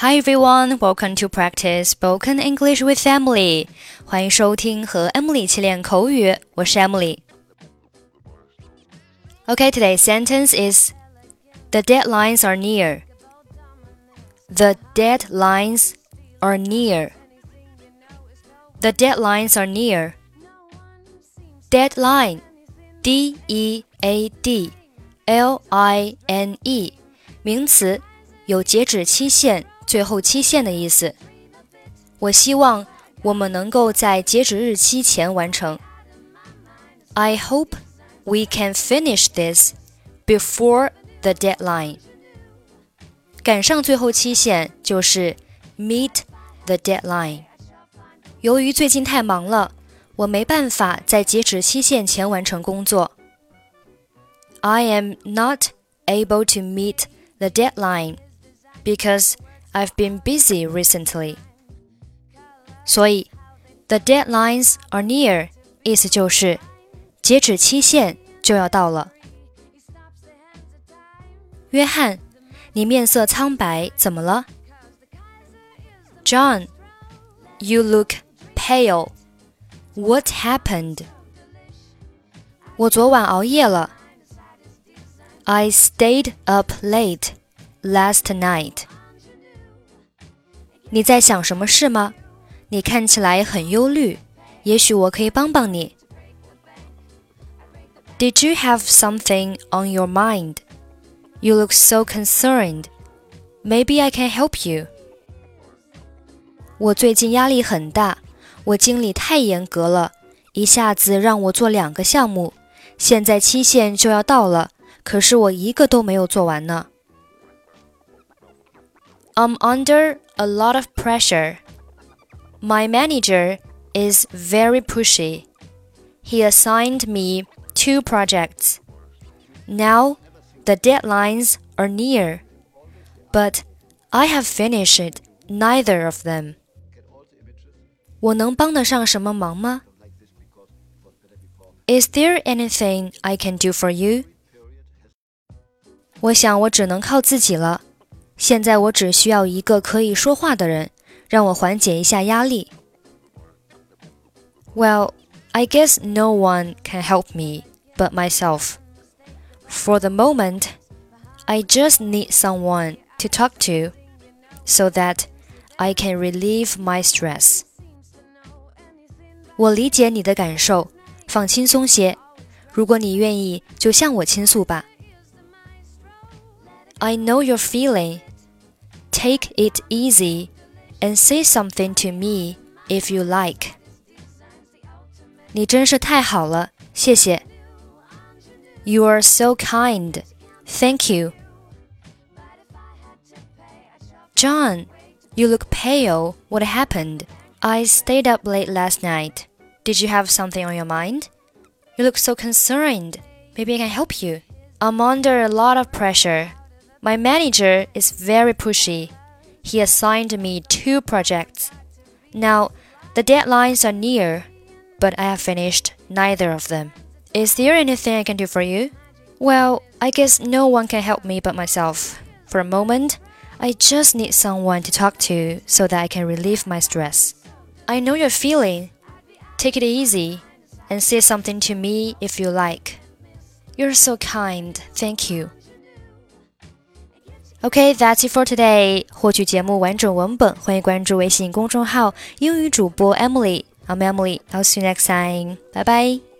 Hi everyone, welcome to practice spoken English with Emily. 欢迎收听和 Emily 一起练口语，我是 Emily。Okay, today's sentence is The deadlines are near. The deadlines are near. The deadlines are near. Deadline, D E A D L I N E，名词，有截止期限。 最后期限的意思。我希望我们能够在截止日期前完成。I hope we can finish this before the deadline. 赶上最后期限就是 meet the deadline。由于最近太忙了，我没办法在截止期限前完成工作。I am not able to meet the deadline because I've been busy recently. 所以，the deadlines are near，意思就是截止期限就要到了。约翰，你面色苍白，怎么了？John, you look pale. What happened? 我昨晚熬夜了。I stayed up late last night. 你在想什么事吗？你看起来很忧虑，也许我可以帮帮你。Did you have something on your mind? You look so concerned. Maybe I can help you. 我最近压力很大，我经理太严格了，一下子让我做两个项目，现在期限就要到了，可是我一个都没有做完呢。I'm under a lot of pressure. My manager is very pushy. He assigned me two projects. Now the deadlines are near, but I have finished neither of them. 我能帮得上什么忙吗? Is there anything I can do for you? 我想我只能靠自己了。 现在我只需要一个可以说话的人，让我缓解一下压力。Well, I guess no one can help me but myself. For the moment, I just need someone to talk to so that I can relieve my stress. 我理解你的感受，放轻松些。如果你愿意，就向我倾诉吧。I know your feeling Take it easy and say something to me if you like. 你真是太好了，谢谢。You are so kind. Thank you. John, you look pale. What happened? I stayed up late last night. Did you have something on your mind? You look so concerned. Maybe I can help you. I'm under a lot of pressure. My manager is very pushy. He assigned me two projects. Now, the deadlines are near, but I have finished neither of them. Is there anything I can do for you? Well, I guess no one can help me but myself. For a moment, I just need someone to talk to so that I can relieve my stress. I know your feeling. Take it easy and say something to me if you like. You're so kind. Thank you. Okay, that's it for today. 获取节目完整文本，欢迎关注微信公众号“英语主播 Emily”。I'm Emily. I'll see you next time. Bye bye.